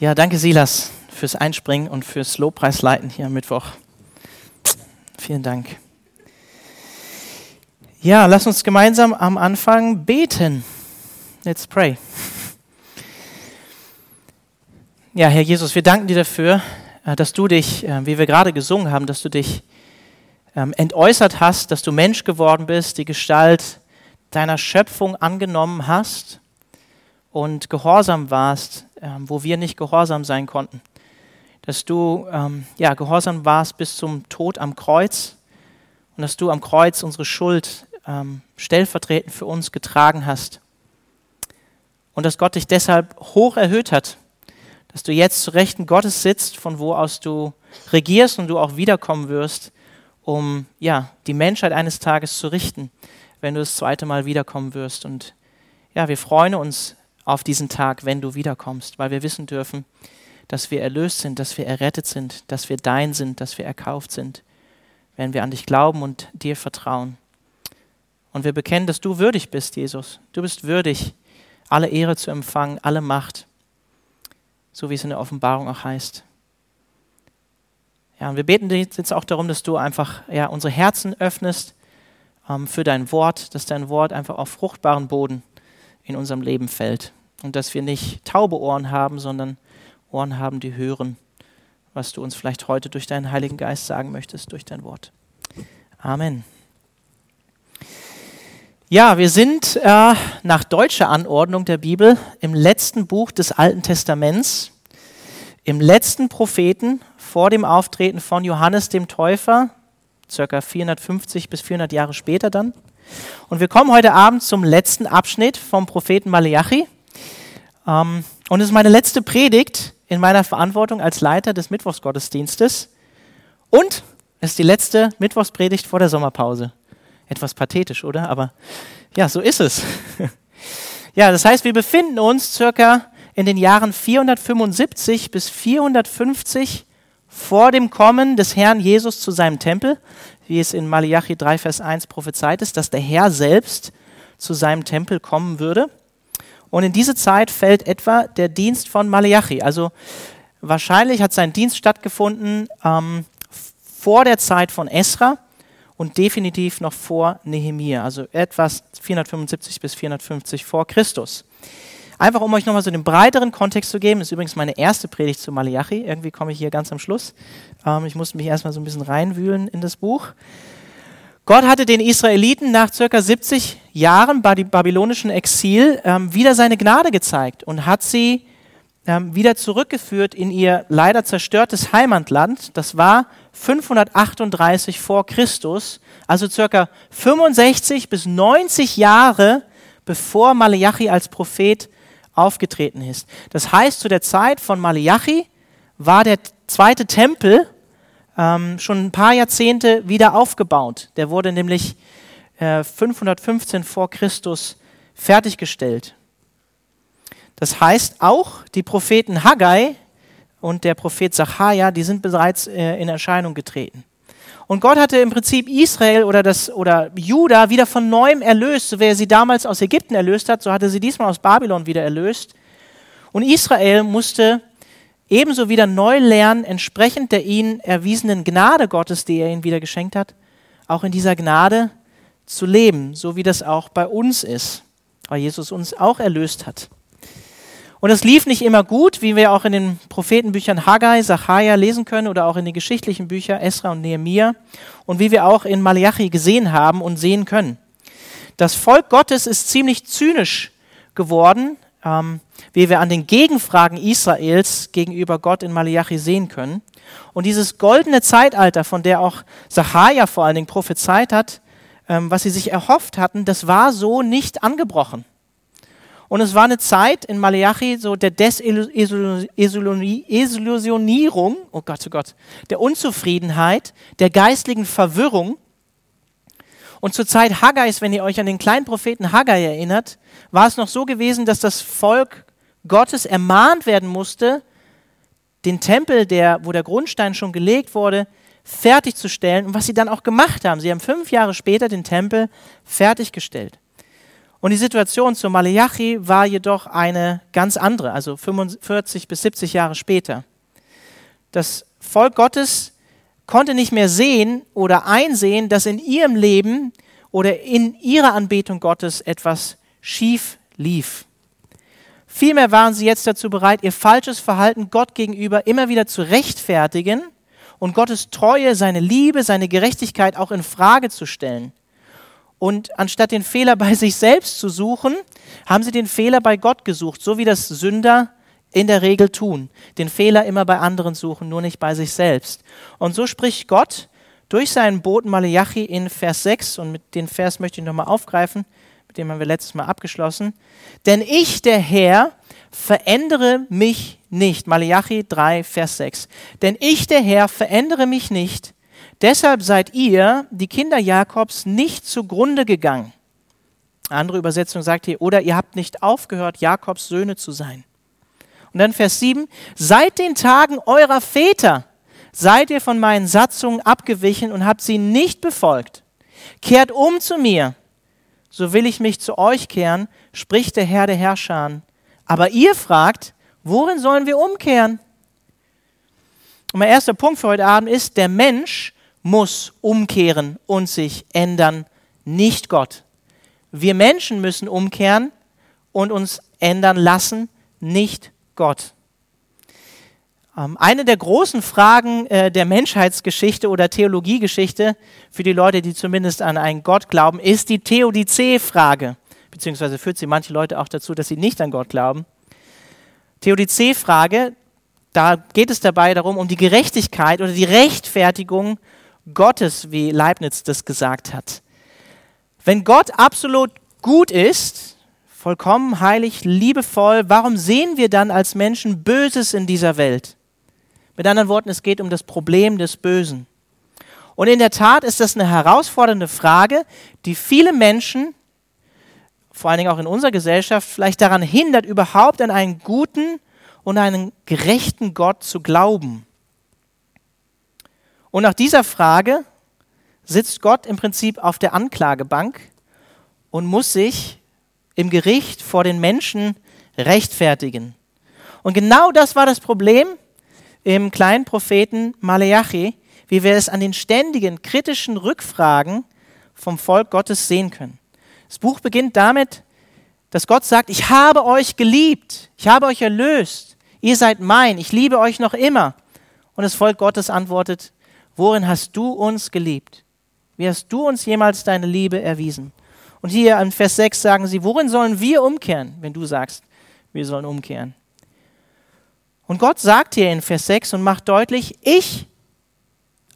Ja, danke Silas fürs Einspringen und fürs Lobpreisleiten hier am Mittwoch. Vielen Dank. Ja, lass uns gemeinsam am Anfang beten. Let's pray. Ja, Herr Jesus, wir danken dir dafür, äh, dass du dich, äh, wie wir gerade gesungen haben, dass du dich ähm, entäußert hast, dass du Mensch geworden bist, die Gestalt deiner Schöpfung angenommen hast und gehorsam warst, ähm, wo wir nicht gehorsam sein konnten. Dass du ähm, ja, gehorsam warst bis zum Tod am Kreuz und dass du am Kreuz unsere Schuld ähm, stellvertretend für uns getragen hast. Und dass Gott dich deshalb hoch erhöht hat, dass du jetzt zu Rechten Gottes sitzt, von wo aus du regierst und du auch wiederkommen wirst, um ja, die Menschheit eines Tages zu richten, wenn du das zweite Mal wiederkommen wirst. Und ja, wir freuen uns auf diesen Tag, wenn du wiederkommst, weil wir wissen dürfen, dass wir erlöst sind, dass wir errettet sind, dass wir dein sind, dass wir erkauft sind, wenn wir an dich glauben und dir vertrauen. Und wir bekennen, dass du würdig bist, Jesus. Du bist würdig, alle Ehre zu empfangen, alle Macht, so wie es in der Offenbarung auch heißt. Ja, und wir beten jetzt auch darum, dass du einfach ja, unsere Herzen öffnest ähm, für dein Wort, dass dein Wort einfach auf fruchtbaren Boden in unserem Leben fällt. Und dass wir nicht taube Ohren haben, sondern Ohren haben, die hören, was du uns vielleicht heute durch deinen Heiligen Geist sagen möchtest, durch dein Wort. Amen. Ja, wir sind äh, nach deutscher Anordnung der Bibel im letzten Buch des Alten Testaments, im letzten Propheten vor dem Auftreten von Johannes dem Täufer, circa 450 bis 400 Jahre später dann. Und wir kommen heute Abend zum letzten Abschnitt vom Propheten Malachi. Ähm, und es ist meine letzte Predigt in meiner Verantwortung als Leiter des Mittwochsgottesdienstes. Und es ist die letzte Mittwochspredigt vor der Sommerpause. Etwas pathetisch, oder? Aber ja, so ist es. ja, das heißt, wir befinden uns circa in den Jahren 475 bis 450 vor dem Kommen des Herrn Jesus zu seinem Tempel wie es in Malachi 3, Vers 1 prophezeit ist, dass der Herr selbst zu seinem Tempel kommen würde. Und in diese Zeit fällt etwa der Dienst von Malachi. Also wahrscheinlich hat sein Dienst stattgefunden ähm, vor der Zeit von Esra und definitiv noch vor Nehemia, also etwas 475 bis 450 vor Christus. Einfach um euch nochmal so den breiteren Kontext zu geben, ist übrigens meine erste Predigt zu Malachi. Irgendwie komme ich hier ganz am Schluss. Ähm, ich musste mich erstmal so ein bisschen reinwühlen in das Buch. Gott hatte den Israeliten nach circa 70 Jahren bei dem babylonischen Exil ähm, wieder seine Gnade gezeigt und hat sie ähm, wieder zurückgeführt in ihr leider zerstörtes Heimatland. Das war 538 vor Christus, also circa 65 bis 90 Jahre bevor Malachi als Prophet aufgetreten ist. Das heißt, zu der Zeit von Malachi war der zweite Tempel ähm, schon ein paar Jahrzehnte wieder aufgebaut. Der wurde nämlich äh, 515 vor Christus fertiggestellt. Das heißt, auch die Propheten Haggai und der Prophet Zachariah, die sind bereits äh, in Erscheinung getreten. Und Gott hatte im Prinzip Israel oder, das, oder Juda wieder von neuem erlöst. So wie er sie damals aus Ägypten erlöst hat, so hatte sie diesmal aus Babylon wieder erlöst. Und Israel musste ebenso wieder neu lernen, entsprechend der ihnen erwiesenen Gnade Gottes, die er ihnen wieder geschenkt hat, auch in dieser Gnade zu leben, so wie das auch bei uns ist, weil Jesus uns auch erlöst hat. Und es lief nicht immer gut, wie wir auch in den Prophetenbüchern Haggai, Sacharja lesen können oder auch in den geschichtlichen Büchern Esra und Nehemiah und wie wir auch in Malachi gesehen haben und sehen können. Das Volk Gottes ist ziemlich zynisch geworden, ähm, wie wir an den Gegenfragen Israels gegenüber Gott in Malachi sehen können. Und dieses goldene Zeitalter, von der auch Sacharja vor allen Dingen prophezeit hat, ähm, was sie sich erhofft hatten, das war so nicht angebrochen. Und es war eine Zeit in Malachi so der Desillusionierung, oh Gott, oh Gott, der Unzufriedenheit, der geistlichen Verwirrung. Und zur Zeit Haggais, wenn ihr euch an den kleinen Propheten Haggai erinnert, war es noch so gewesen, dass das Volk Gottes ermahnt werden musste, den Tempel, der, wo der Grundstein schon gelegt wurde, fertigzustellen. Und was sie dann auch gemacht haben, sie haben fünf Jahre später den Tempel fertiggestellt. Und die Situation zu Malachi war jedoch eine ganz andere, also 45 bis 70 Jahre später. Das Volk Gottes konnte nicht mehr sehen oder einsehen, dass in ihrem Leben oder in ihrer Anbetung Gottes etwas schief lief. Vielmehr waren sie jetzt dazu bereit, ihr falsches Verhalten Gott gegenüber immer wieder zu rechtfertigen und Gottes Treue, seine Liebe, seine Gerechtigkeit auch in Frage zu stellen. Und anstatt den Fehler bei sich selbst zu suchen, haben sie den Fehler bei Gott gesucht, so wie das Sünder in der Regel tun. Den Fehler immer bei anderen suchen, nur nicht bei sich selbst. Und so spricht Gott durch seinen Boten Malachi in Vers 6, und mit dem Vers möchte ich nochmal aufgreifen, mit dem haben wir letztes Mal abgeschlossen. Denn ich, der Herr, verändere mich nicht. Malachi 3, Vers 6. Denn ich, der Herr, verändere mich nicht. Deshalb seid ihr, die Kinder Jakobs, nicht zugrunde gegangen. Andere Übersetzung sagt hier, oder ihr habt nicht aufgehört, Jakobs Söhne zu sein. Und dann Vers 7, seit den Tagen eurer Väter seid ihr von meinen Satzungen abgewichen und habt sie nicht befolgt. Kehrt um zu mir, so will ich mich zu euch kehren, spricht der Herr der Herrscher. Aber ihr fragt, worin sollen wir umkehren? Und mein erster Punkt für heute Abend ist, der Mensch muss umkehren und sich ändern, nicht Gott. Wir Menschen müssen umkehren und uns ändern lassen, nicht Gott. Ähm, eine der großen Fragen äh, der Menschheitsgeschichte oder Theologiegeschichte für die Leute, die zumindest an einen Gott glauben, ist die Theodizee-Frage. Beziehungsweise führt sie manche Leute auch dazu, dass sie nicht an Gott glauben. Theodizee-Frage, da geht es dabei darum, um die Gerechtigkeit oder die Rechtfertigung Gottes, wie Leibniz das gesagt hat. Wenn Gott absolut gut ist, vollkommen heilig, liebevoll, warum sehen wir dann als Menschen Böses in dieser Welt? Mit anderen Worten, es geht um das Problem des Bösen. Und in der Tat ist das eine herausfordernde Frage, die viele Menschen, vor allen Dingen auch in unserer Gesellschaft, vielleicht daran hindert, überhaupt an einen guten und einen gerechten Gott zu glauben. Und nach dieser Frage sitzt Gott im Prinzip auf der Anklagebank und muss sich im Gericht vor den Menschen rechtfertigen. Und genau das war das Problem im kleinen Propheten Maleachi, wie wir es an den ständigen kritischen Rückfragen vom Volk Gottes sehen können. Das Buch beginnt damit, dass Gott sagt, ich habe euch geliebt, ich habe euch erlöst, ihr seid mein, ich liebe euch noch immer. Und das Volk Gottes antwortet, worin hast du uns geliebt? Wie hast du uns jemals deine Liebe erwiesen? Und hier in Vers 6 sagen sie, worin sollen wir umkehren, wenn du sagst, wir sollen umkehren? Und Gott sagt hier in Vers 6 und macht deutlich, ich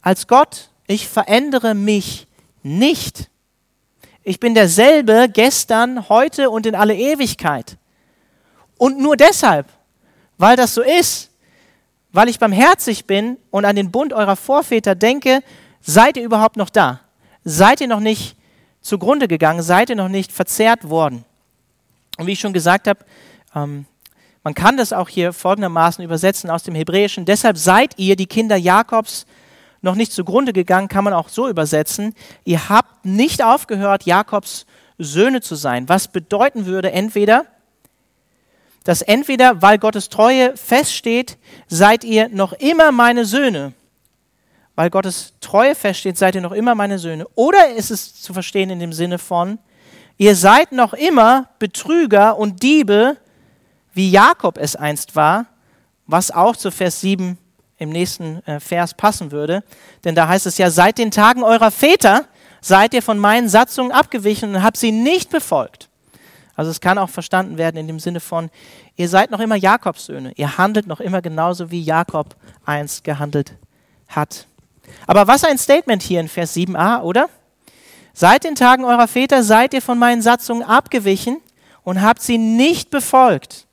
als Gott, ich verändere mich nicht. Ich bin derselbe gestern, heute und in alle Ewigkeit. Und nur deshalb, weil das so ist, weil ich barmherzig bin und an den Bund eurer Vorväter denke, seid ihr überhaupt noch da? Seid ihr noch nicht zugrunde gegangen, seid ihr noch nicht verzehrt worden. Und wie ich schon gesagt habe, ähm, man kann das auch hier folgendermaßen übersetzen aus dem Hebräischen. Deshalb seid ihr, die Kinder Jakobs, noch nicht zugrunde gegangen, kann man auch so übersetzen. Ihr habt nicht aufgehört, Jakobs Söhne zu sein. Was bedeuten würde entweder, dass entweder, weil Gottes Treue feststeht, seid ihr noch immer meine Söhne weil Gottes Treue feststeht, seid ihr noch immer meine Söhne. Oder ist es zu verstehen in dem Sinne von, ihr seid noch immer Betrüger und Diebe, wie Jakob es einst war, was auch zu Vers 7 im nächsten äh, Vers passen würde. Denn da heißt es ja, seit den Tagen eurer Väter seid ihr von meinen Satzungen abgewichen und habt sie nicht befolgt. Also es kann auch verstanden werden in dem Sinne von, ihr seid noch immer Jakobs Söhne, ihr handelt noch immer genauso, wie Jakob einst gehandelt hat. Aber was ein Statement hier in Vers 7a, oder? Seit den Tagen eurer Väter seid ihr von meinen Satzungen abgewichen und habt sie nicht befolgt.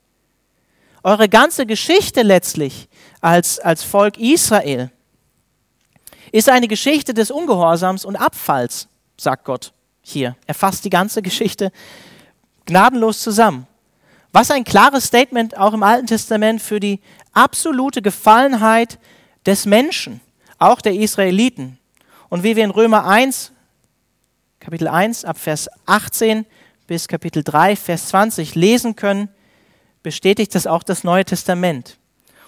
Eure ganze Geschichte letztlich als, als Volk Israel ist eine Geschichte des Ungehorsams und Abfalls, sagt Gott hier. Er fasst die ganze Geschichte gnadenlos zusammen. Was ein klares Statement auch im Alten Testament für die absolute Gefallenheit des Menschen auch der Israeliten. Und wie wir in Römer 1, Kapitel 1, ab Vers 18 bis Kapitel 3, Vers 20 lesen können, bestätigt das auch das Neue Testament.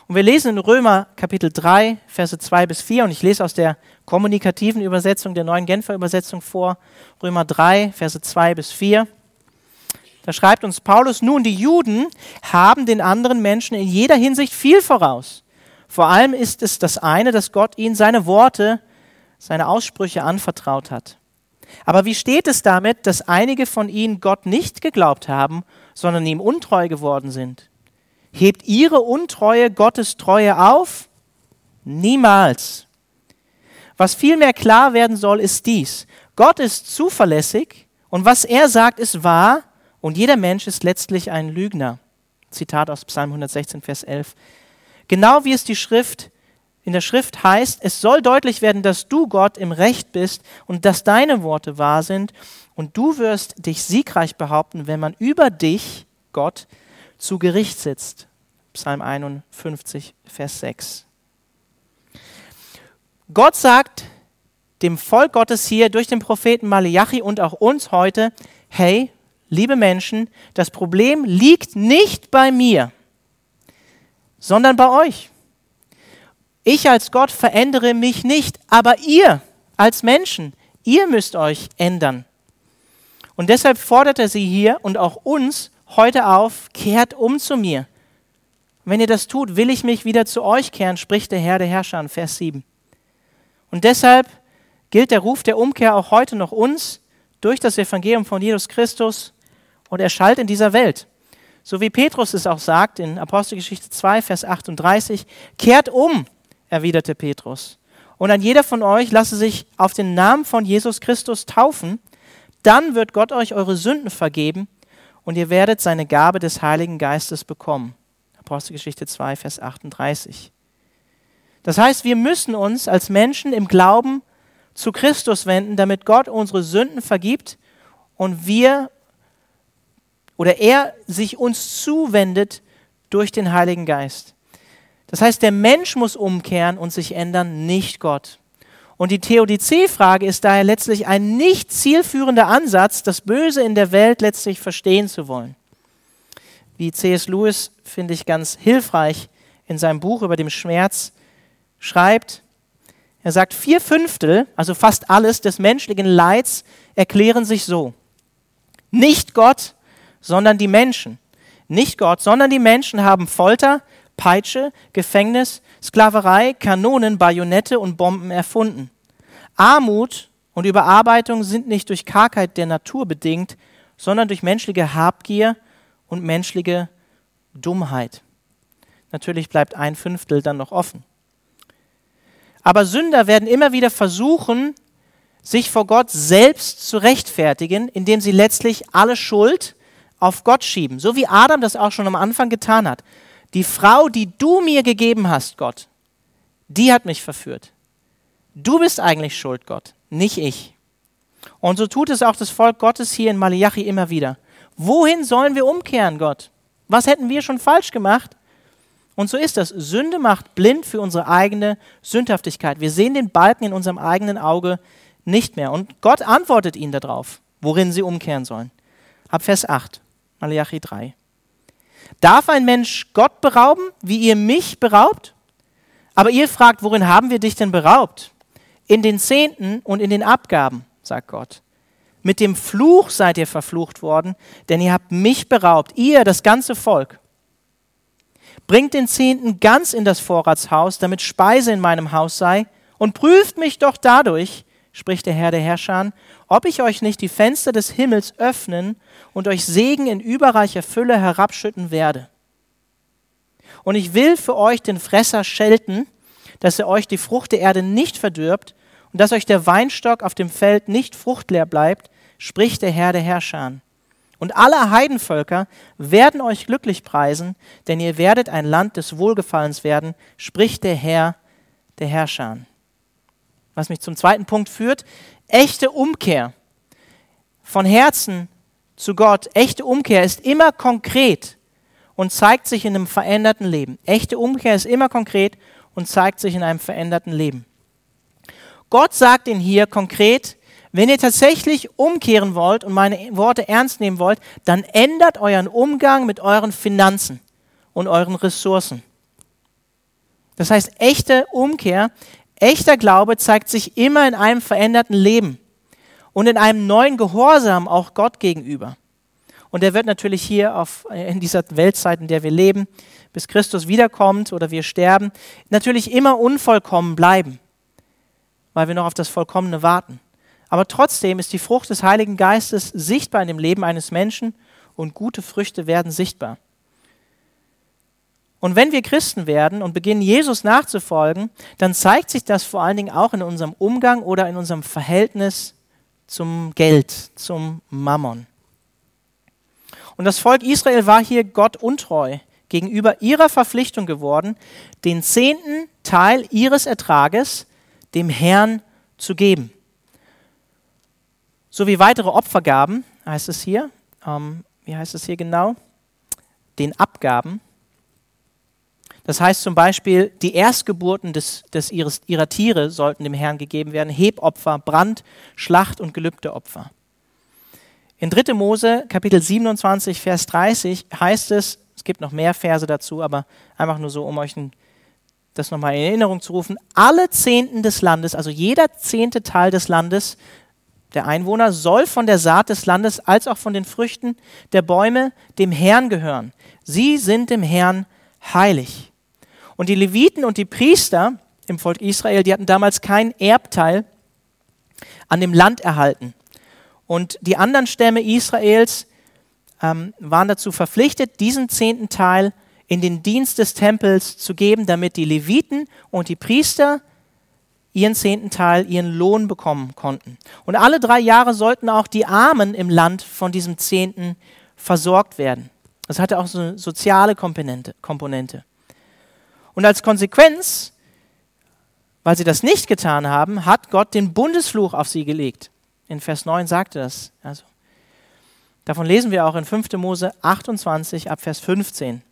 Und wir lesen in Römer Kapitel 3, Verse 2 bis 4, und ich lese aus der kommunikativen Übersetzung der neuen Genfer Übersetzung vor, Römer 3, Verse 2 bis 4. Da schreibt uns Paulus, nun die Juden haben den anderen Menschen in jeder Hinsicht viel voraus. Vor allem ist es das eine, dass Gott ihnen seine Worte, seine Aussprüche anvertraut hat. Aber wie steht es damit, dass einige von ihnen Gott nicht geglaubt haben, sondern ihm untreu geworden sind? Hebt ihre Untreue Gottes Treue auf? Niemals. Was vielmehr klar werden soll, ist dies. Gott ist zuverlässig und was er sagt, ist wahr und jeder Mensch ist letztlich ein Lügner. Zitat aus Psalm 116, Vers 11. Genau wie es die Schrift in der Schrift heißt, es soll deutlich werden, dass du Gott im Recht bist und dass deine Worte wahr sind und du wirst dich siegreich behaupten, wenn man über dich, Gott, zu Gericht sitzt. Psalm 51, Vers 6. Gott sagt dem Volk Gottes hier durch den Propheten Malachi und auch uns heute, hey, liebe Menschen, das Problem liegt nicht bei mir, sondern bei euch. Ich als Gott verändere mich nicht, aber ihr als Menschen, ihr müsst euch ändern. Und deshalb fordert er sie hier und auch uns heute auf, kehrt um zu mir. wenn ihr das tut, will ich mich wieder zu euch kehren, spricht der Herr der Herrscher in Vers 7. Und deshalb gilt der Ruf der Umkehr auch heute noch uns durch das Evangelium von Jesus Christus und er schallt in dieser Welt. So wie Petrus es auch sagt in Apostelgeschichte 2, Vers 38, kehrt um erwiderte Petrus. Und ein jeder von euch lasse sich auf den Namen von Jesus Christus taufen, dann wird Gott euch eure Sünden vergeben und ihr werdet seine Gabe des Heiligen Geistes bekommen. Apostelgeschichte 2, Vers 38. Das heißt, wir müssen uns als Menschen im Glauben zu Christus wenden, damit Gott unsere Sünden vergibt und wir oder er sich uns zuwendet durch den Heiligen Geist. Das heißt, der Mensch muss umkehren und sich ändern, nicht Gott. Und die Theodizee-Frage ist daher letztlich ein nicht zielführender Ansatz, das Böse in der Welt letztlich verstehen zu wollen. Wie C.S. Lewis, finde ich ganz hilfreich, in seinem Buch über den Schmerz schreibt, er sagt, vier Fünftel, also fast alles des menschlichen Leids erklären sich so. Nicht Gott, sondern die Menschen. Nicht Gott, sondern die Menschen haben Folter, Peitsche, Gefängnis, Sklaverei, Kanonen, Bajonette und Bomben erfunden. Armut und Überarbeitung sind nicht durch Kargheit der Natur bedingt, sondern durch menschliche Habgier und menschliche Dummheit. Natürlich bleibt ein Fünftel dann noch offen. Aber Sünder werden immer wieder versuchen, sich vor Gott selbst zu rechtfertigen, indem sie letztlich alle Schuld auf Gott schieben, so wie Adam das auch schon am Anfang getan hat. Die Frau, die du mir gegeben hast, Gott, die hat mich verführt. Du bist eigentlich schuld, Gott, nicht ich. Und so tut es auch das Volk Gottes hier in Malachi immer wieder. Wohin sollen wir umkehren, Gott? Was hätten wir schon falsch gemacht? Und so ist das. Sünde macht blind für unsere eigene Sündhaftigkeit. Wir sehen den Balken in unserem eigenen Auge nicht mehr. Und Gott antwortet ihnen darauf, worin sie umkehren sollen. Ab Vers 8, Malachi 3. Darf ein Mensch Gott berauben, wie ihr mich beraubt? Aber ihr fragt, worin haben wir dich denn beraubt? In den Zehnten und in den Abgaben, sagt Gott. Mit dem Fluch seid ihr verflucht worden, denn ihr habt mich beraubt, ihr, das ganze Volk. Bringt den Zehnten ganz in das Vorratshaus, damit Speise in meinem Haus sei, und prüft mich doch dadurch, spricht der Herr der Herrscher, ob ich euch nicht die Fenster des Himmels öffnen und euch Segen in überreicher Fülle herabschütten werde. Und ich will für euch den Fresser schelten, dass er euch die Frucht der Erde nicht verdirbt und dass euch der Weinstock auf dem Feld nicht fruchtleer bleibt, spricht der Herr der Herrscher. Und alle Heidenvölker werden euch glücklich preisen, denn ihr werdet ein Land des Wohlgefallens werden, spricht der Herr der Herrscher. Was mich zum zweiten Punkt führt, echte Umkehr von Herzen zu Gott, echte Umkehr ist immer konkret und zeigt sich in einem veränderten Leben. Echte Umkehr ist immer konkret und zeigt sich in einem veränderten Leben. Gott sagt ihnen hier konkret, Wenn ihr tatsächlich umkehren wollt und meine Worte ernst nehmen wollt, dann ändert euren Umgang mit euren Finanzen und euren Ressourcen. Das heißt, echte Umkehr, echter Glaube zeigt sich immer in einem veränderten Leben und in einem neuen Gehorsam auch Gott gegenüber. Und der wird natürlich hier auf, in dieser Weltzeit, in der wir leben, bis Christus wiederkommt oder wir sterben, natürlich immer unvollkommen bleiben, weil wir noch auf das Vollkommene warten. Aber trotzdem ist die Frucht des Heiligen Geistes sichtbar in dem Leben eines Menschen und gute Früchte werden sichtbar. Und wenn wir Christen werden und beginnen, Jesus nachzufolgen, dann zeigt sich das vor allen Dingen auch in unserem Umgang oder in unserem Verhältnis zum Geld, zum Mammon. Und das Volk Israel war hier Gott untreu gegenüber ihrer Verpflichtung geworden, den zehnten Teil ihres Ertrages dem Herrn zu geben sowie weitere Opfergaben, heißt es hier. Ähm, wie heißt es hier genau? Den Abgaben. Das heißt zum Beispiel, die Erstgeburten des, des ihres, ihrer Tiere sollten dem Herrn gegeben werden, Hebopfer, Brand, Schlacht und Gelübdeopfer. In 3. Mose, Kapitel 27, Vers 30 heißt es, es gibt noch mehr Verse dazu, aber einfach nur so, um euch das nochmal in Erinnerung zu rufen, alle Zehnten des Landes, also jeder zehnte Teil des Landes der Einwohner soll von der Saat des Landes als auch von den Früchten der Bäume dem Herrn gehören. Sie sind dem Herrn heilig. Und die Leviten und die Priester im Volk Israel, die hatten damals keinen Erbteil an dem Land erhalten. Und die anderen Stämme Israels ähm, waren dazu verpflichtet, diesen zehnten Teil in den Dienst des Tempels zu geben, damit die Leviten und die Priester ihren zehnten Teil, ihren Lohn bekommen konnten. Und alle drei Jahre sollten auch die Armen im Land von diesem Zehnten versorgt werden. Das hatte auch so eine soziale Komponente. Komponente. Und als Konsequenz, weil sie das nicht getan haben, hat Gott den Bundesfluch auf sie gelegt. In Vers 9 sagte das. Also, davon lesen wir auch in 5. Mose 28 ab Vers 15.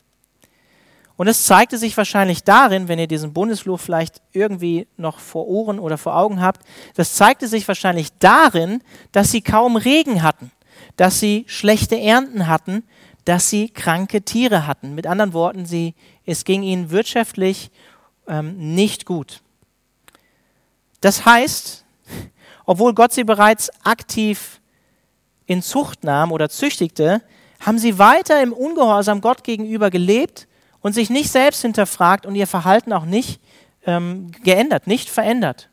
Und es zeigte sich wahrscheinlich darin, wenn ihr diesen Bundesfluch vielleicht irgendwie noch vor Ohren oder vor Augen habt, das zeigte sich wahrscheinlich darin, dass sie kaum Regen hatten, dass sie schlechte Ernten hatten, dass sie kranke Tiere hatten. Mit anderen Worten, sie, es ging ihnen wirtschaftlich ähm, nicht gut. Das heißt, obwohl Gott sie bereits aktiv in Zucht nahm oder züchtigte, haben sie weiter im Ungehorsam Gott gegenüber gelebt und sich nicht selbst hinterfragt und ihr Verhalten auch nicht ähm, geändert, nicht verändert.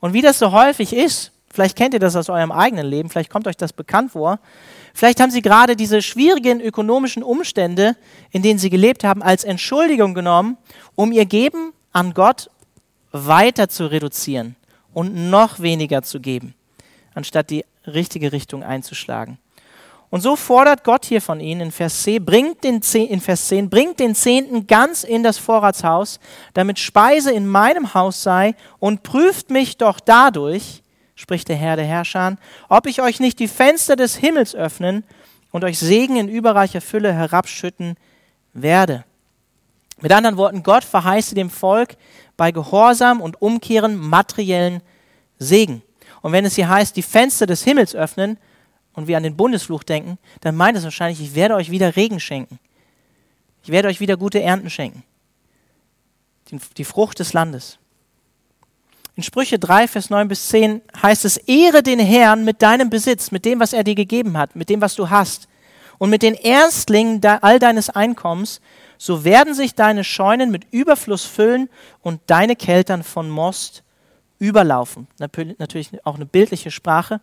Und wie das so häufig ist, vielleicht kennt ihr das aus eurem eigenen Leben, vielleicht kommt euch das bekannt vor, vielleicht haben sie gerade diese schwierigen ökonomischen Umstände, in denen sie gelebt haben, als Entschuldigung genommen, um ihr Geben an Gott weiter zu reduzieren und noch weniger zu geben, anstatt die richtige Richtung einzuschlagen. Und so fordert Gott hier von ihnen in Vers 10, bringt den, in Vers 10, bringt den Zehnten ganz in das Vorratshaus, damit Speise in meinem Haus sei und prüft mich doch dadurch, spricht der Herr der Herrscher, ob ich euch nicht die Fenster des Himmels öffnen und euch Segen in überreicher Fülle herabschütten werde. Mit anderen Worten, Gott verheißte dem Volk bei Gehorsam und Umkehren materiellen Segen. Und wenn es hier heißt, die Fenster des Himmels öffnen, und wir an den Bundesfluch denken, dann meint es wahrscheinlich, ich werde euch wieder Regen schenken. Ich werde euch wieder gute Ernten schenken. Die, die Frucht des Landes. In Sprüche 3, Vers 9 bis 10 heißt es, ehre den Herrn mit deinem Besitz, mit dem, was er dir gegeben hat, mit dem, was du hast. Und mit den Erstlingen all deines Einkommens, so werden sich deine Scheunen mit Überfluss füllen und deine Keltern von Most überlaufen. Natürlich auch eine bildliche Sprache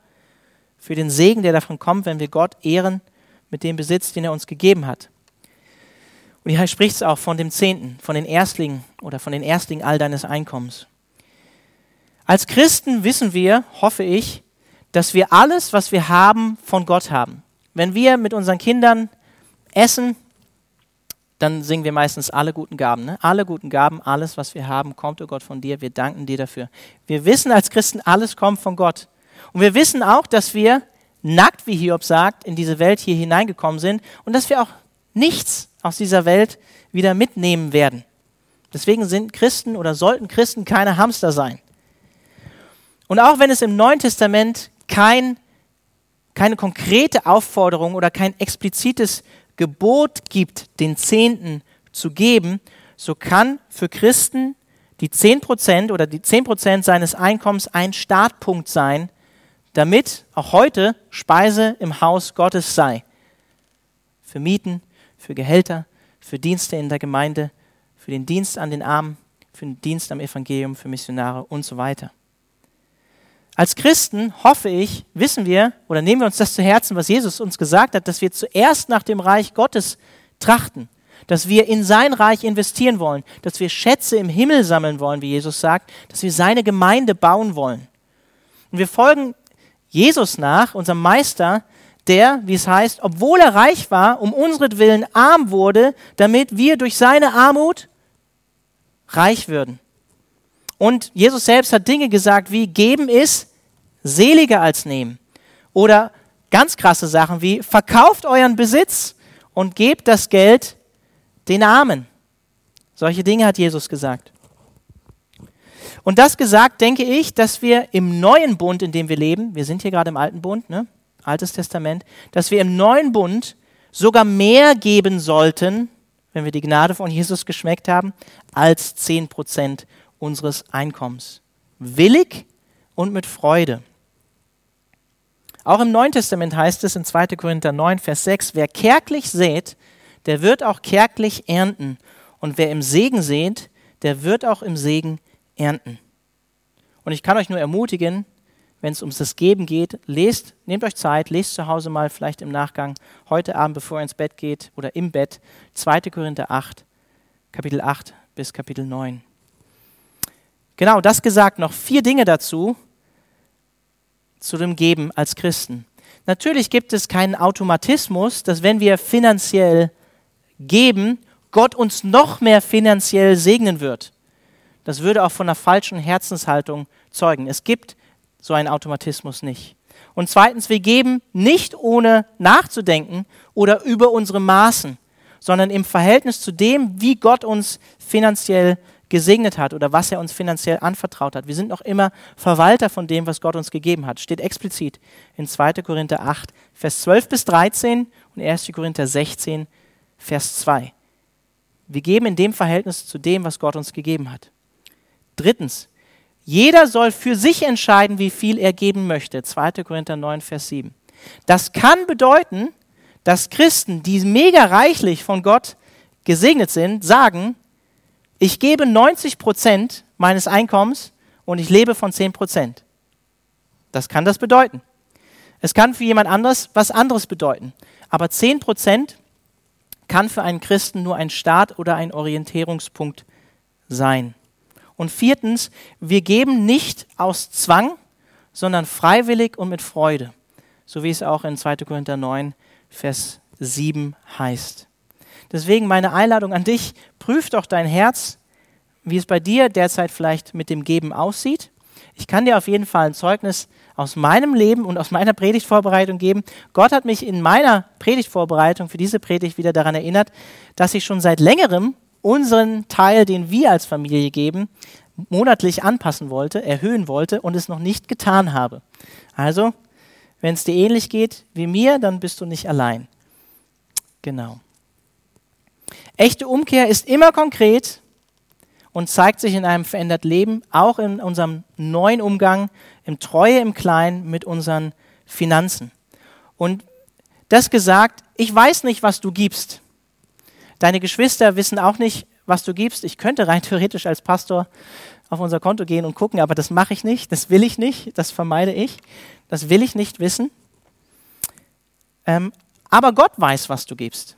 für den Segen, der davon kommt, wenn wir Gott ehren mit dem Besitz, den er uns gegeben hat. Und hier spricht es auch von dem Zehnten, von den Erstlingen oder von den Erstlingen all deines Einkommens. Als Christen wissen wir, hoffe ich, dass wir alles, was wir haben, von Gott haben. Wenn wir mit unseren Kindern essen, dann singen wir meistens alle guten Gaben. Ne? Alle guten Gaben, alles, was wir haben, kommt, oh Gott, von dir. Wir danken dir dafür. Wir wissen als Christen, alles kommt von Gott. Und wir wissen auch, dass wir nackt, wie Hiob sagt, in diese Welt hier hineingekommen sind und dass wir auch nichts aus dieser Welt wieder mitnehmen werden. Deswegen sind Christen oder sollten Christen keine Hamster sein. Und auch wenn es im Neuen Testament kein, keine konkrete Aufforderung oder kein explizites Gebot gibt, den Zehnten zu geben, so kann für Christen die 10% oder die 10% seines Einkommens ein Startpunkt sein, damit auch heute Speise im Haus Gottes sei. Für Mieten, für Gehälter, für Dienste in der Gemeinde, für den Dienst an den Armen, für den Dienst am Evangelium, für Missionare und so weiter. Als Christen hoffe ich, wissen wir oder nehmen wir uns das zu Herzen, was Jesus uns gesagt hat, dass wir zuerst nach dem Reich Gottes trachten dass wir in sein Reich investieren wollen, dass wir Schätze im Himmel sammeln wollen, wie Jesus sagt, dass wir seine Gemeinde bauen wollen. Und wir folgen Jesus nach, unserem Meister, der, wie es heißt, obwohl er reich war, um unseren arm wurde, damit wir durch seine Armut reich würden. Und Jesus selbst hat Dinge gesagt wie, geben ist seliger als nehmen. Oder ganz krasse Sachen wie, verkauft euren Besitz und gebt das Geld den Armen. Solche Dinge hat Jesus gesagt. Und das gesagt, denke ich, dass wir im neuen Bund, in dem wir leben, wir sind hier gerade im alten Bund, ne? Altes Testament, dass wir im neuen Bund sogar mehr geben sollten, wenn wir die Gnade von Jesus geschmeckt haben, als 10% unseres Einkommens. Willig und mit Freude. Auch im Neuen Testament heißt es in 2. Korinther 9, Vers 6, wer kärglich sät, der wird auch kärglich ernten. Und wer im Segen sät, der wird auch im Segen ernten. Und ich kann euch nur ermutigen, wenn es ums das Geben geht, lest, nehmt euch Zeit, lest zu Hause mal vielleicht im Nachgang, heute Abend, bevor ihr ins Bett geht oder im Bett, 2. Korinther 8, Kapitel 8 bis Kapitel 9. Genau, das gesagt, noch vier Dinge dazu, zu dem Geben als Christen. Natürlich gibt es keinen Automatismus, dass wenn wir finanziell geben, Gott uns noch mehr finanziell segnen wird. Das würde auch von einer falschen Herzenshaltung zeugen. Es gibt so einen Automatismus nicht. Und zweitens, wir geben nicht ohne nachzudenken oder über unsere Maßen, sondern im Verhältnis zu dem, wie Gott uns finanziell gesegnet hat oder was er uns finanziell anvertraut hat. Wir sind noch immer Verwalter von dem, was Gott uns gegeben hat. Steht explizit in 2. Korinther 8, Vers 12 bis 13 und 1. Korinther 16, Vers 2. Wir geben in dem Verhältnis zu dem, was Gott uns gegeben hat. Drittens, jeder soll für sich entscheiden, wie viel er geben möchte. 2. Korinther 9, Vers 7. Das kann bedeuten, dass Christen, die mega reichlich von Gott gesegnet sind, sagen, ich gebe 90 Prozent meines Einkommens und ich lebe von 10 Prozent. Das kann das bedeuten. Es kann für jemand anderes was anderes bedeuten. Aber 10 Prozent kann für einen Christen nur ein Start oder ein Orientierungspunkt sein. Und viertens, wir geben nicht aus Zwang, sondern freiwillig und mit Freude, so wie es auch in 2. Korinther 9, Vers 7 heißt. Deswegen meine Einladung an dich, prüf doch dein Herz, wie es bei dir derzeit vielleicht mit dem Geben aussieht. Ich kann dir auf jeden Fall ein Zeugnis aus meinem Leben und aus meiner Predigtvorbereitung geben. Gott hat mich in meiner Predigtvorbereitung für diese Predigt wieder daran erinnert, dass ich schon seit längerem unseren Teil, den wir als Familie geben, monatlich anpassen wollte, erhöhen wollte und es noch nicht getan habe. Also, wenn es dir ähnlich geht wie mir, dann bist du nicht allein. Genau. Echte Umkehr ist immer konkret und zeigt sich in einem veränderten Leben, auch in unserem neuen Umgang, im Treue im Kleinen mit unseren Finanzen. Und das gesagt, ich weiß nicht, was du gibst. Deine Geschwister wissen auch nicht, was du gibst. Ich könnte rein theoretisch als Pastor auf unser Konto gehen und gucken, aber das mache ich nicht, das will ich nicht, das vermeide ich, das will ich nicht wissen. Ähm, aber Gott weiß, was du gibst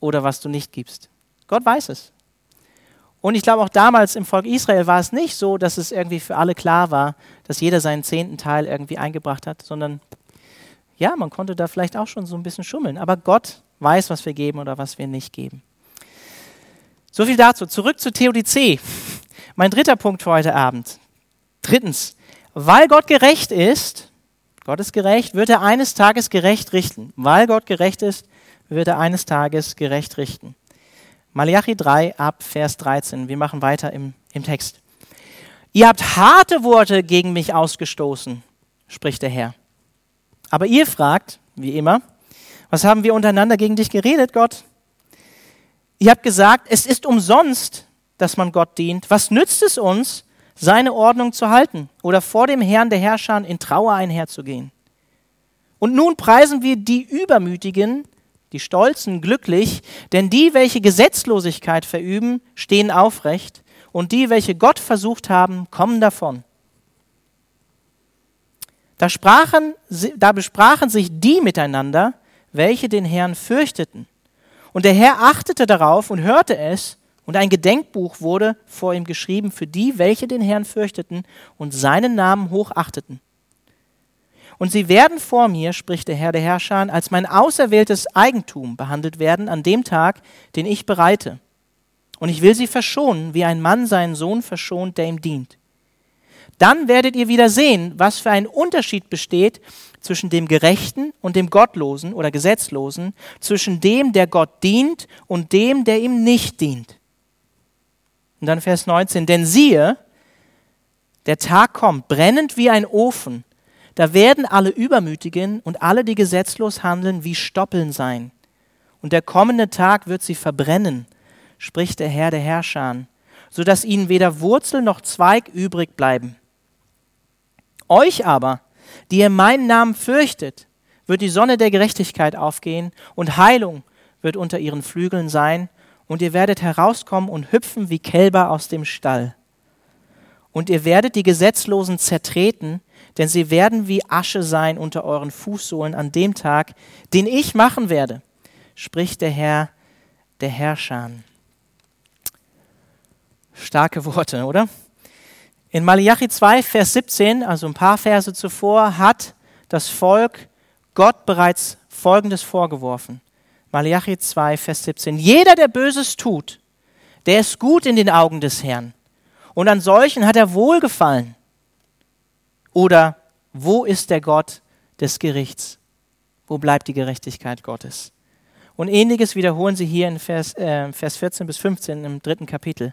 oder was du nicht gibst. Gott weiß es. Und ich glaube, auch damals im Volk Israel war es nicht so, dass es irgendwie für alle klar war, dass jeder seinen zehnten Teil irgendwie eingebracht hat, sondern ja, man konnte da vielleicht auch schon so ein bisschen schummeln. Aber Gott weiß, was wir geben oder was wir nicht geben. So viel dazu. Zurück zu Theodizee. Mein dritter Punkt für heute Abend. Drittens, weil Gott gerecht ist, Gott ist gerecht, wird er eines Tages gerecht richten. Weil Gott gerecht ist, wird er eines Tages gerecht richten. Malachi 3 ab Vers 13. Wir machen weiter im, im Text. Ihr habt harte Worte gegen mich ausgestoßen spricht der Herr. Aber ihr fragt, wie immer, was haben wir untereinander gegen dich geredet, Gott? Ihr habt gesagt, es ist umsonst, dass man Gott dient. Was nützt es uns, seine Ordnung zu halten oder vor dem Herrn der Herrscher in Trauer einherzugehen? Und nun preisen wir die Übermütigen, die Stolzen glücklich, denn die, welche Gesetzlosigkeit verüben, stehen aufrecht, und die, welche Gott versucht haben, kommen davon. Da, sprachen, da besprachen sich die miteinander, welche den Herrn fürchteten. Und der Herr achtete darauf und hörte es, und ein Gedenkbuch wurde vor ihm geschrieben für die, welche den Herrn fürchteten und seinen Namen hochachteten. Und sie werden vor mir, spricht der Herr der Herrscher, als mein auserwähltes Eigentum behandelt werden an dem Tag, den ich bereite. Und ich will sie verschonen, wie ein Mann seinen Sohn verschont, der ihm dient. Dann werdet ihr wieder sehen, was für ein Unterschied besteht zwischen dem Gerechten und dem Gottlosen oder Gesetzlosen, zwischen dem, der Gott dient und dem, der ihm nicht dient. Und dann Vers 19, denn siehe, der Tag kommt, brennend wie ein Ofen, da werden alle Übermütigen und alle, die gesetzlos handeln, wie Stoppeln sein. Und der kommende Tag wird sie verbrennen, spricht der Herr der Herrscher, so dass ihnen weder Wurzel noch Zweig übrig bleiben. Euch aber, die ihr meinen Namen fürchtet, wird die Sonne der Gerechtigkeit aufgehen und Heilung wird unter ihren Flügeln sein und ihr werdet herauskommen und hüpfen wie Kälber aus dem Stall. Und ihr werdet die Gesetzlosen zertreten denn sie werden wie Asche sein unter euren Fußsohlen an dem Tag, den ich machen werde, spricht der Herr, der Herrscher. Starke Worte, oder? In Malachi 2, Vers 17, also ein paar Verse zuvor, hat das Volk Gott bereits Folgendes vorgeworfen. Malachi 2, Vers 17. Jeder, der Böses tut, der ist gut in den Augen des Herrn. Und an solchen hat er Wohlgefallen. Oder wo ist der Gott des Gerichts? Wo bleibt die Gerechtigkeit Gottes? Und ähnliches wiederholen sie hier in Vers, äh, Vers 14 bis 15 im dritten Kapitel.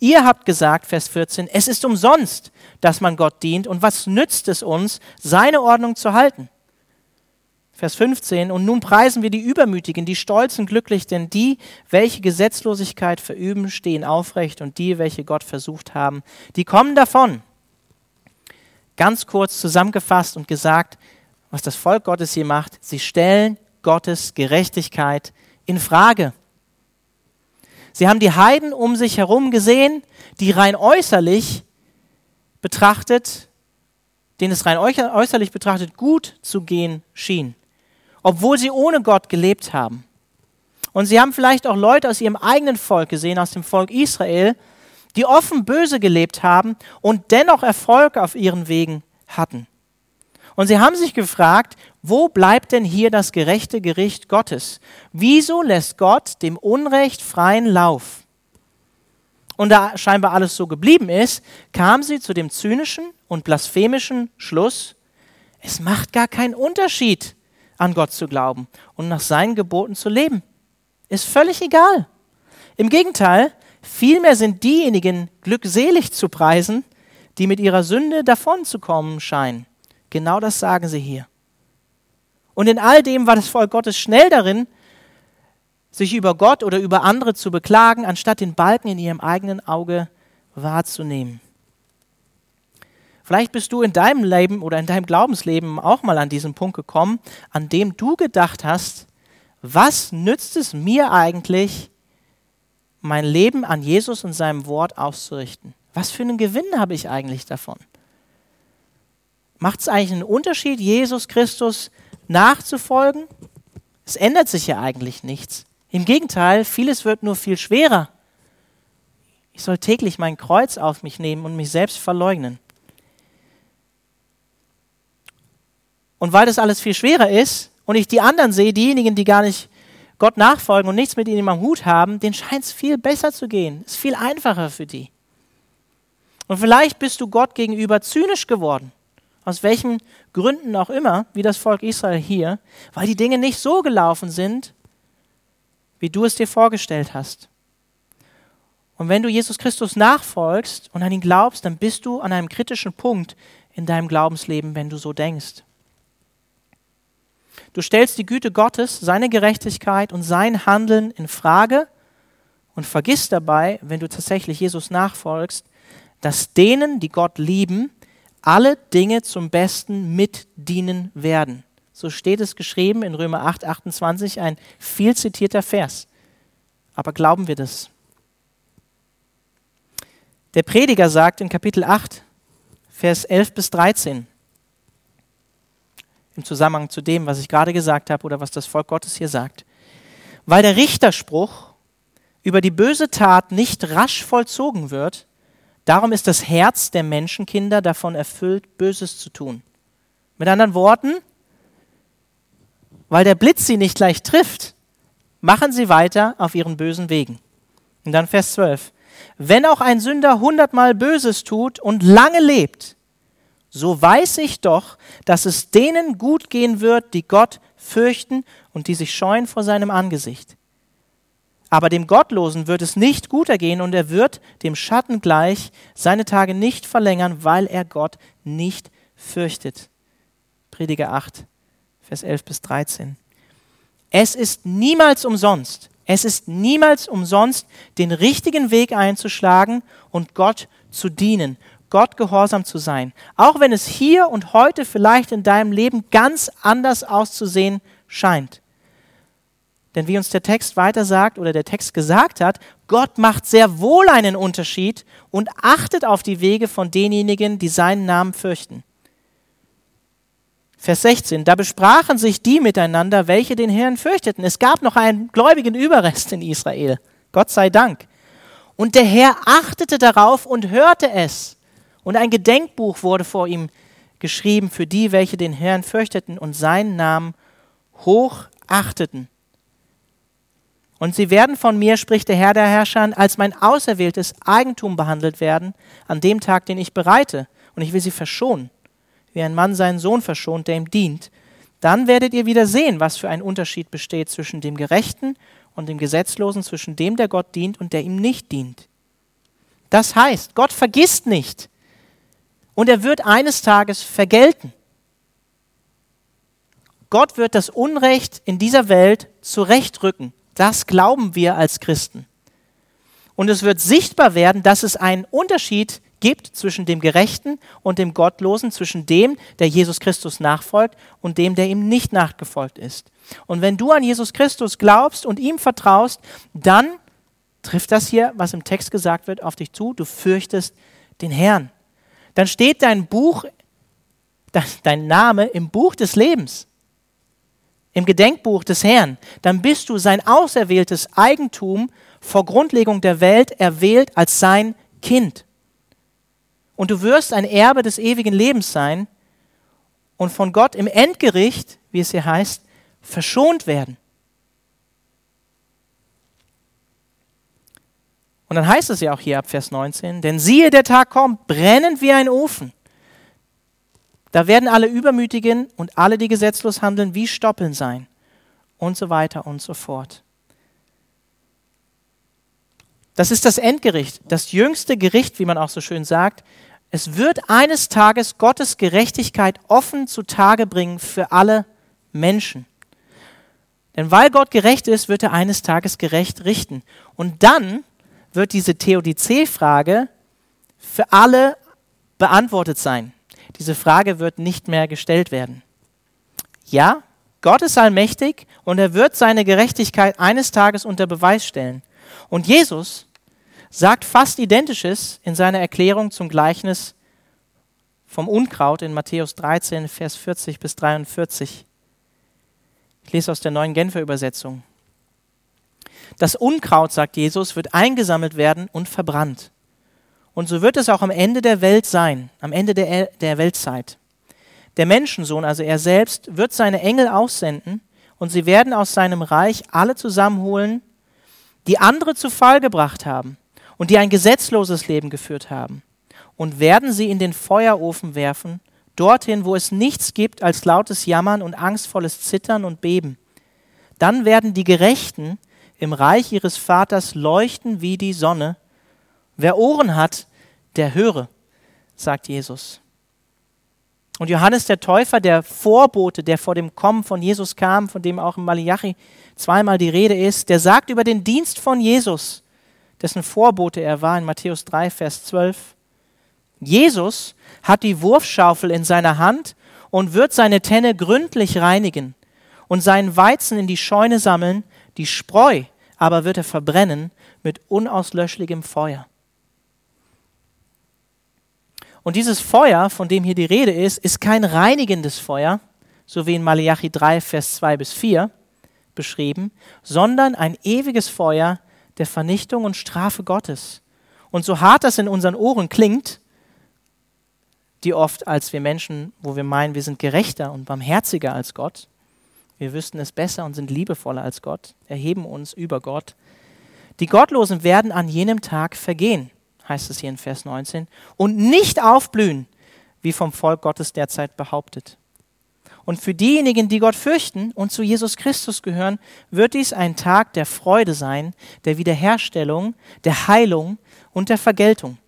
Ihr habt gesagt, Vers 14, es ist umsonst, dass man Gott dient und was nützt es uns, seine Ordnung zu halten? Vers 15, und nun preisen wir die Übermütigen, die Stolzen glücklich, denn die, welche Gesetzlosigkeit verüben, stehen aufrecht und die, welche Gott versucht haben, die kommen davon ganz kurz zusammengefasst und gesagt, was das Volk Gottes hier macht. Sie stellen Gottes Gerechtigkeit in Frage. Sie haben die Heiden um sich herum gesehen, die rein äußerlich betrachtet, denen es rein äußerlich betrachtet gut zu gehen schien, obwohl sie ohne Gott gelebt haben. Und sie haben vielleicht auch Leute aus ihrem eigenen Volk gesehen, aus dem Volk Israel, die offen böse gelebt haben und dennoch Erfolg auf ihren Wegen hatten. Und sie haben sich gefragt, wo bleibt denn hier das gerechte Gericht Gottes? Wieso lässt Gott dem Unrecht freien Lauf? Und da scheinbar alles so geblieben ist, kam sie zu dem zynischen und blasphemischen Schluss, es macht gar keinen Unterschied, an Gott zu glauben und nach seinen Geboten zu leben. Ist völlig egal. Im Gegenteil, Vielmehr sind diejenigen glückselig zu preisen, die mit ihrer Sünde davonzukommen scheinen. Genau das sagen sie hier. Und in all dem war das Volk Gottes schnell darin, sich über Gott oder über andere zu beklagen, anstatt den Balken in ihrem eigenen Auge wahrzunehmen. Vielleicht bist du in deinem Leben oder in deinem Glaubensleben auch mal an diesen Punkt gekommen, an dem du gedacht hast, was nützt es mir eigentlich, mein Leben an Jesus und seinem Wort auszurichten. Was für einen Gewinn habe ich eigentlich davon? Macht es eigentlich einen Unterschied, Jesus Christus nachzufolgen? Es ändert sich ja eigentlich nichts. Im Gegenteil, vieles wird nur viel schwerer. Ich soll täglich mein Kreuz auf mich nehmen und mich selbst verleugnen. Und weil das alles viel schwerer ist und ich die anderen sehe, diejenigen, die gar nicht Gott nachfolgen und nichts mit ihnen am Hut haben, denen scheint es viel besser zu gehen. Es ist viel einfacher für die. Und vielleicht bist du Gott gegenüber zynisch geworden. Aus welchen Gründen auch immer, wie das Volk Israel hier, weil die Dinge nicht so gelaufen sind, wie du es dir vorgestellt hast. Und wenn du Jesus Christus nachfolgst und an ihn glaubst, dann bist du an einem kritischen Punkt in deinem Glaubensleben, wenn du so denkst. Du stellst die Güte Gottes, seine Gerechtigkeit und sein Handeln in Frage und vergisst dabei, wenn du tatsächlich Jesus nachfolgst, dass denen, die Gott lieben, alle Dinge zum Besten mitdienen werden. So steht es geschrieben in Römer 8, 28, ein viel zitierter Vers. Aber glauben wir das? Der Prediger sagt in Kapitel 8, Vers 11 bis 13, im Zusammenhang zu dem, was ich gerade gesagt habe oder was das Volk Gottes hier sagt. Weil der Richterspruch über die böse Tat nicht rasch vollzogen wird, darum ist das Herz der Menschenkinder davon erfüllt, Böses zu tun. Mit anderen Worten, weil der Blitz sie nicht gleich trifft, machen sie weiter auf ihren bösen Wegen. Und dann Vers 12. Wenn auch ein Sünder hundertmal Böses tut und lange lebt, so weiß ich doch, dass es denen gut gehen wird, die Gott fürchten und die sich scheuen vor seinem Angesicht. Aber dem Gottlosen wird es nicht gut ergehen und er wird dem Schatten gleich seine Tage nicht verlängern, weil er Gott nicht fürchtet. Prediger 8, Vers 11 bis 13. Es ist niemals umsonst, es ist niemals umsonst, den richtigen Weg einzuschlagen und Gott zu dienen Gott gehorsam zu sein. Auch wenn es hier und heute vielleicht in deinem Leben ganz anders auszusehen scheint. Denn wie uns der Text weiter sagt oder der Text gesagt hat, Gott macht sehr wohl einen Unterschied und achtet auf die Wege von denjenigen, die seinen Namen fürchten. Vers 16, da besprachen sich die miteinander, welche den Herrn fürchteten. Es gab noch einen gläubigen Überrest in Israel, Gott sei Dank. Und der Herr achtete darauf und hörte es. Und ein Gedenkbuch wurde vor ihm geschrieben für die, welche den Herrn fürchteten und seinen Namen hoch achteten. Und sie werden von mir, spricht der Herr der Herrscher, als mein auserwähltes Eigentum behandelt werden, an dem Tag, den ich bereite. Und ich will sie verschonen, wie ein Mann seinen Sohn verschont, der ihm dient. Dann werdet ihr wieder sehen, was für ein Unterschied besteht zwischen dem Gerechten und dem Gesetzlosen, zwischen dem, der Gott dient und der ihm nicht dient. Das heißt, Gott vergisst nicht, und er wird eines Tages vergelten. Gott wird das Unrecht in dieser Welt zurechtrücken. Das glauben wir als Christen. Und es wird sichtbar werden, dass es einen Unterschied gibt zwischen dem Gerechten und dem Gottlosen, zwischen dem, der Jesus Christus nachfolgt und dem, der ihm nicht nachgefolgt ist. Und wenn du an Jesus Christus glaubst und ihm vertraust, dann trifft das hier, was im Text gesagt wird, auf dich zu. Du fürchtest den Herrn dann steht dein Buch, dein Name im Buch des Lebens, im Gedenkbuch des Herrn. Dann bist du sein auserwähltes Eigentum vor Grundlegung der Welt erwählt als sein Kind. Und du wirst ein Erbe des ewigen Lebens sein und von Gott im Endgericht, wie es hier heißt, verschont werden. Und dann heißt es ja auch hier ab Vers 19, denn siehe, der Tag kommt, brennend wie ein Ofen. Da werden alle Übermütigen und alle, die gesetzlos handeln, wie Stoppeln sein. Und so weiter und so fort. Das ist das Endgericht, das jüngste Gericht, wie man auch so schön sagt. Es wird eines Tages Gottes Gerechtigkeit offen zutage bringen für alle Menschen. Denn weil Gott gerecht ist, wird er eines Tages gerecht richten. Und dann wird diese Theodizee-Frage für alle beantwortet sein. Diese Frage wird nicht mehr gestellt werden. Ja, Gott ist allmächtig und er wird seine Gerechtigkeit eines Tages unter Beweis stellen. Und Jesus sagt fast Identisches in seiner Erklärung zum Gleichnis vom Unkraut in Matthäus 13, Vers 40 bis 43. Ich lese aus der neuen Genfer Übersetzung. Das Unkraut, sagt Jesus, wird eingesammelt werden und verbrannt. Und so wird es auch am Ende der Welt sein, am Ende der, der Weltzeit. Der Menschensohn, also er selbst, wird seine Engel aussenden und sie werden aus seinem Reich alle zusammenholen, die andere zu Fall gebracht haben und die ein gesetzloses Leben geführt haben, und werden sie in den Feuerofen werfen, dorthin, wo es nichts gibt als lautes Jammern und angstvolles Zittern und Beben. Dann werden die Gerechten im Reich ihres Vaters leuchten wie die Sonne. Wer Ohren hat, der höre, sagt Jesus. Und Johannes der Täufer, der Vorbote, der vor dem Kommen von Jesus kam, von dem auch im Malachi zweimal die Rede ist, der sagt über den Dienst von Jesus, dessen Vorbote er war in Matthäus 3, Vers 12. Jesus hat die Wurfschaufel in seiner Hand und wird seine Tenne gründlich reinigen und seinen Weizen in die Scheune sammeln, die Spreu aber wird er verbrennen mit unauslöschlichem Feuer. Und dieses Feuer, von dem hier die Rede ist, ist kein reinigendes Feuer, so wie in Malachi 3, Vers 2 bis 4 beschrieben, sondern ein ewiges Feuer der Vernichtung und Strafe Gottes. Und so hart das in unseren Ohren klingt, die oft als wir Menschen, wo wir meinen, wir sind gerechter und barmherziger als Gott, wir wüssten es besser und sind liebevoller als Gott, erheben uns über Gott. Die Gottlosen werden an jenem Tag vergehen, heißt es hier in Vers 19, und nicht aufblühen, wie vom Volk Gottes derzeit behauptet. Und für diejenigen, die Gott fürchten und zu Jesus Christus gehören, wird dies ein Tag der Freude sein, der Wiederherstellung, der Heilung und der Vergeltung.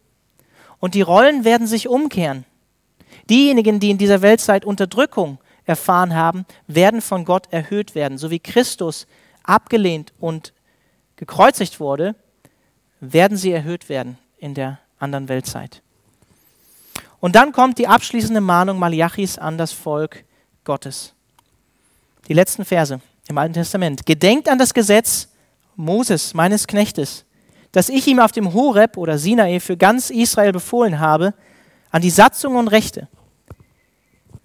Und die Rollen werden sich umkehren. Diejenigen, die in dieser Weltzeit Unterdrückung erfahren haben, werden von Gott erhöht werden. So wie Christus abgelehnt und gekreuzigt wurde, werden sie erhöht werden in der anderen Weltzeit. Und dann kommt die abschließende Mahnung Malachi's an das Volk Gottes. Die letzten Verse im Alten Testament. Gedenkt an das Gesetz Moses, meines Knechtes, das ich ihm auf dem Horeb oder Sinai für ganz Israel befohlen habe, an die Satzungen und Rechte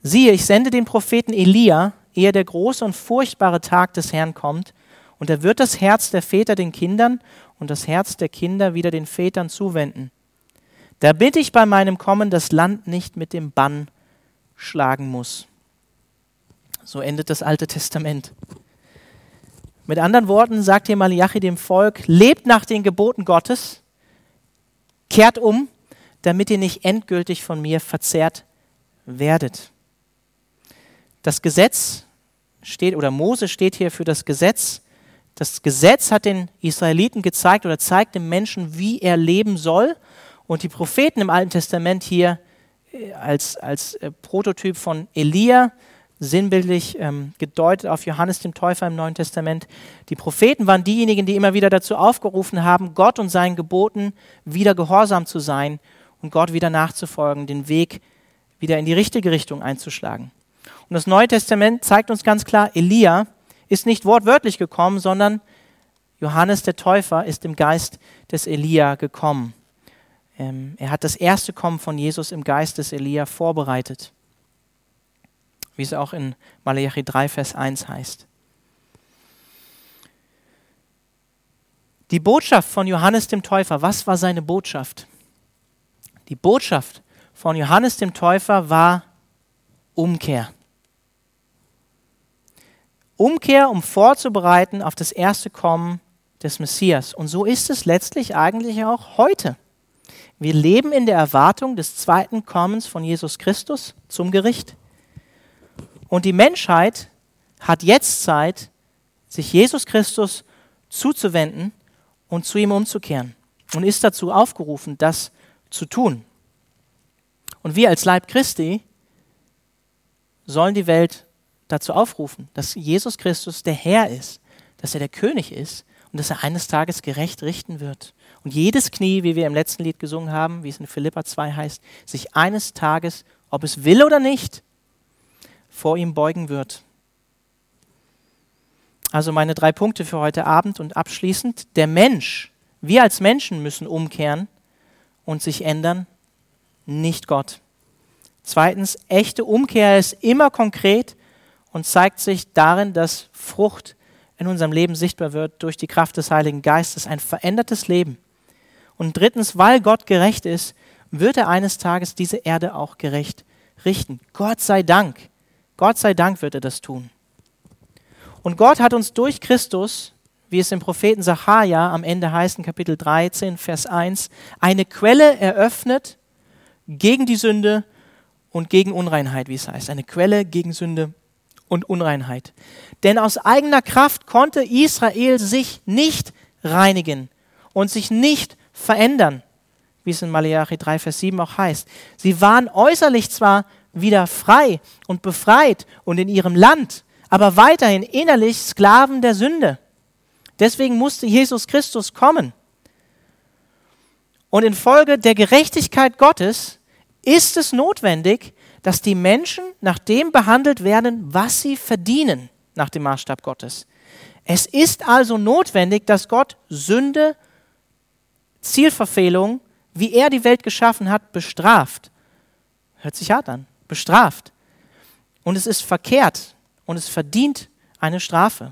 Siehe, ich sende den Propheten Elia, ehe der große und furchtbare Tag des Herrn kommt, und er wird das Herz der Väter den Kindern und das Herz der Kinder wieder den Vätern zuwenden. Da bitte ich bei meinem Kommen das Land nicht mit dem Bann schlagen muss. So endet das Alte Testament. Mit anderen Worten sagt hier Malachi dem Volk, lebt nach den Geboten Gottes, kehrt um, damit ihr nicht endgültig von mir verzehrt werdet. Das Gesetz steht, oder Mose steht hier für das Gesetz. Das Gesetz hat den Israeliten gezeigt oder zeigt dem Menschen, wie er leben soll. Und die Propheten im Alten Testament hier äh, als, als äh, Prototyp von Elia, sinnbildlich ähm, gedeutet auf Johannes dem Täufer im Neuen Testament. Die Propheten waren diejenigen, die immer wieder dazu aufgerufen haben, Gott und seinen Geboten wieder gehorsam zu sein und Gott wieder nachzufolgen, den Weg wieder in die richtige Richtung einzuschlagen. Und das Neue Testament zeigt uns ganz klar, Elia ist nicht wortwörtlich gekommen, sondern Johannes der Täufer ist im Geist des Elia gekommen. Ähm, er hat das erste Kommen von Jesus im Geist des Elia vorbereitet, wie es auch in Malachi 3, Vers 1 heißt. Die Botschaft von Johannes dem Täufer, was war seine Botschaft? Die Botschaft von Johannes dem Täufer war Umkehr. Umkehr, um vorzubereiten auf das erste Kommen des Messias. Und so ist es letztlich eigentlich auch heute. Wir leben in der Erwartung des zweiten Kommens von Jesus Christus zum Gericht. Und die Menschheit hat jetzt Zeit, sich Jesus Christus zuzuwenden und zu ihm umzukehren und ist dazu aufgerufen, das zu tun. Und wir als Leib Christi sollen die Welt dazu aufrufen, dass Jesus Christus der Herr ist, dass er der König ist und dass er eines Tages gerecht richten wird. Und jedes Knie, wie wir im letzten Lied gesungen haben, wie es in Philippa 2 heißt, sich eines Tages, ob es will oder nicht, vor ihm beugen wird. Also meine drei Punkte für heute Abend und abschließend. Der Mensch, wir als Menschen müssen umkehren und sich ändern, nicht Gott. Zweitens, echte Umkehr ist immer konkret und zeigt sich darin, dass Frucht in unserem Leben sichtbar wird durch die Kraft des Heiligen Geistes, ein verändertes Leben. Und drittens, weil Gott gerecht ist, wird er eines Tages diese Erde auch gerecht richten. Gott sei Dank. Gott sei Dank wird er das tun. Und Gott hat uns durch Christus, wie es im Propheten Sacharja am Ende heißt in Kapitel 13, Vers 1, eine Quelle eröffnet gegen die Sünde und gegen Unreinheit, wie es heißt. Eine Quelle gegen Sünde und Unreinheit. Denn aus eigener Kraft konnte Israel sich nicht reinigen und sich nicht verändern, wie es in Malachi 3, Vers 7 auch heißt. Sie waren äußerlich zwar wieder frei und befreit und in ihrem Land, aber weiterhin innerlich Sklaven der Sünde. Deswegen musste Jesus Christus kommen. Und infolge der Gerechtigkeit Gottes ist es notwendig, dass die Menschen nach dem behandelt werden, was sie verdienen, nach dem Maßstab Gottes. Es ist also notwendig, dass Gott Sünde, Zielverfehlung, wie er die Welt geschaffen hat, bestraft. Hört sich hart an. Bestraft. Und es ist verkehrt und es verdient eine Strafe.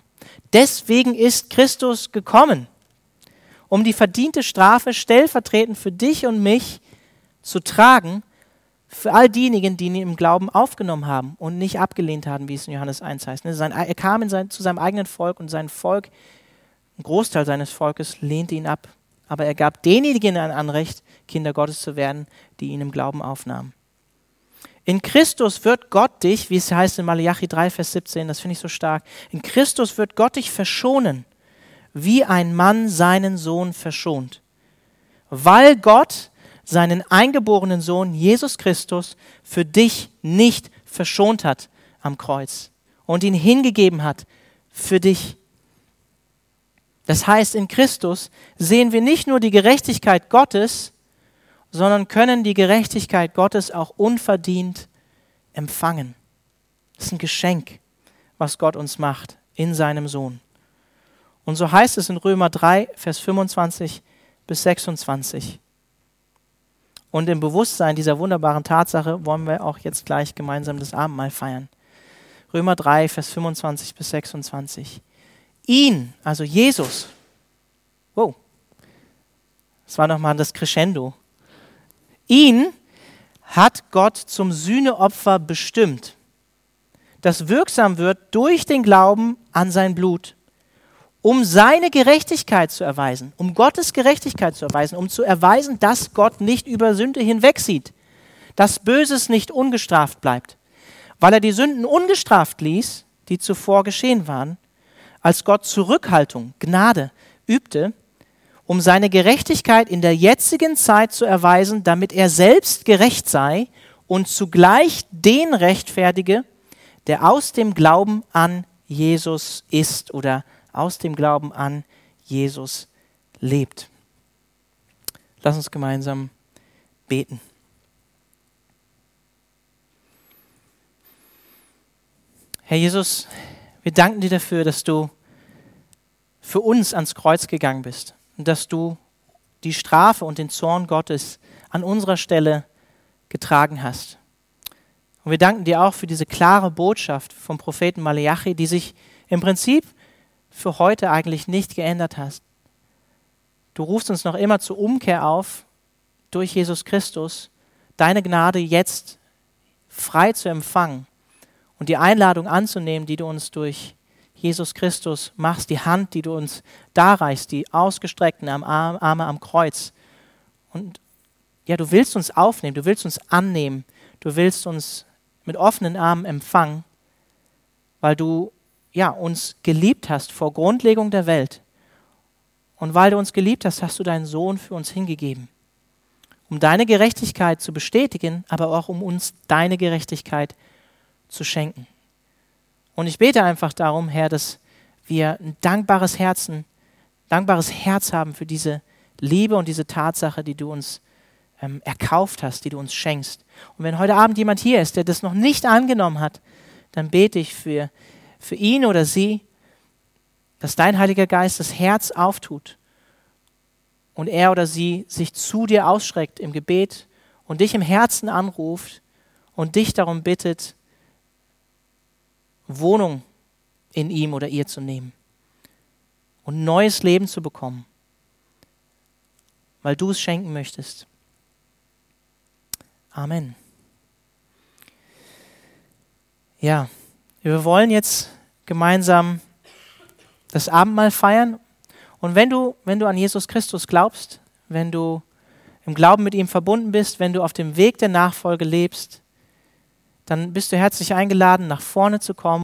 Deswegen ist Christus gekommen, um die verdiente Strafe stellvertretend für dich und mich zu tragen, für all diejenigen, die ihn im Glauben aufgenommen haben und nicht abgelehnt haben, wie es in Johannes 1 heißt. Ne, er kam sein, zu seinem eigenen Volk und sein Volk, ein Großteil seines Volkes, lehnte ihn ab. Aber er gab denjenigen ein Anrecht, Kinder Gottes zu werden, die ihn im Glauben aufnahmen. In Christus wird Gott dich, wie es heißt in Malachi 3, Vers 17, das finde ich so stark, in Christus wird Gott dich verschonen, wie ein Mann seinen Sohn verschont. Weil Gott seinen eingeborenen Sohn Jesus Christus für dich nicht verschont hat am Kreuz und ihn hingegeben hat für dich. Das heißt, in Christus sehen wir nicht nur die Gerechtigkeit Gottes, sondern können die Gerechtigkeit Gottes auch unverdient empfangen. Das ist ein Geschenk, was Gott uns macht in seinem Sohn. Und so heißt es in Römer 3, Vers 25 bis 26. Und im Bewusstsein dieser wunderbaren Tatsache wollen wir auch jetzt gleich gemeinsam das Abendmahl feiern. Römer 3, Vers 25 bis 26. Ihn, also Jesus, wow, das war nochmal das Crescendo, Ihn hat Gott zum Sühneopfer bestimmt, das wirksam wird durch den Glauben an sein Blut, um seine Gerechtigkeit zu erweisen, um Gottes Gerechtigkeit zu erweisen, um zu erweisen, dass Gott nicht über Sünde hinwegsieht, dass Böses nicht ungestraft bleibt, weil er die Sünden ungestraft ließ, die zuvor geschehen waren, als Gott Zurückhaltung, Gnade übte, um seine Gerechtigkeit in der jetzigen Zeit zu erweisen, damit er selbst gerecht sei und zugleich den rechtfertige, der aus dem Glauben an Jesus ist oder aus dem Glauben an Jesus lebt. Lass uns gemeinsam beten. Herr Jesus, wir danken dir dafür, dass du für uns ans Kreuz gegangen bist dass du die Strafe und den Zorn Gottes an unserer Stelle getragen hast. Und wir danken dir auch für diese klare Botschaft vom Propheten Malachi, die sich im Prinzip für heute eigentlich nicht geändert hat. Du rufst uns noch immer zur Umkehr auf durch Jesus Christus, deine Gnade jetzt frei zu empfangen und die Einladung anzunehmen, die du uns durch Jesus Christus machst, die Hand, die du uns darreichst, die ausgestreckten Arme am Kreuz. Und ja, du willst uns aufnehmen, du willst uns annehmen, du willst uns mit offenen Armen empfangen, weil du ja, uns geliebt hast vor Grundlegung der Welt. Und weil du uns geliebt hast, hast du deinen Sohn für uns hingegeben, um deine Gerechtigkeit zu bestätigen, aber auch um uns deine Gerechtigkeit zu schenken. Und ich bete einfach darum, Herr, dass wir ein dankbares Herzen, dankbares Herz haben für diese Liebe und diese Tatsache, die du uns ähm, erkauft hast, die du uns schenkst. Und wenn heute Abend jemand hier ist, der das noch nicht angenommen hat, dann bete ich für, für ihn oder sie, dass dein Heiliger Geist das Herz auftut und er oder sie sich zu dir ausschreckt im Gebet und dich im Herzen anruft und dich darum bittet, Wohnung in ihm oder ihr zu nehmen und neues Leben zu bekommen, weil du es schenken möchtest. Amen. Ja, wir wollen jetzt gemeinsam das Abendmahl feiern. Und wenn du, wenn du an Jesus Christus glaubst, wenn du im Glauben mit ihm verbunden bist, wenn du auf dem Weg der Nachfolge lebst, dann bist du herzlich eingeladen, nach vorne zu kommen.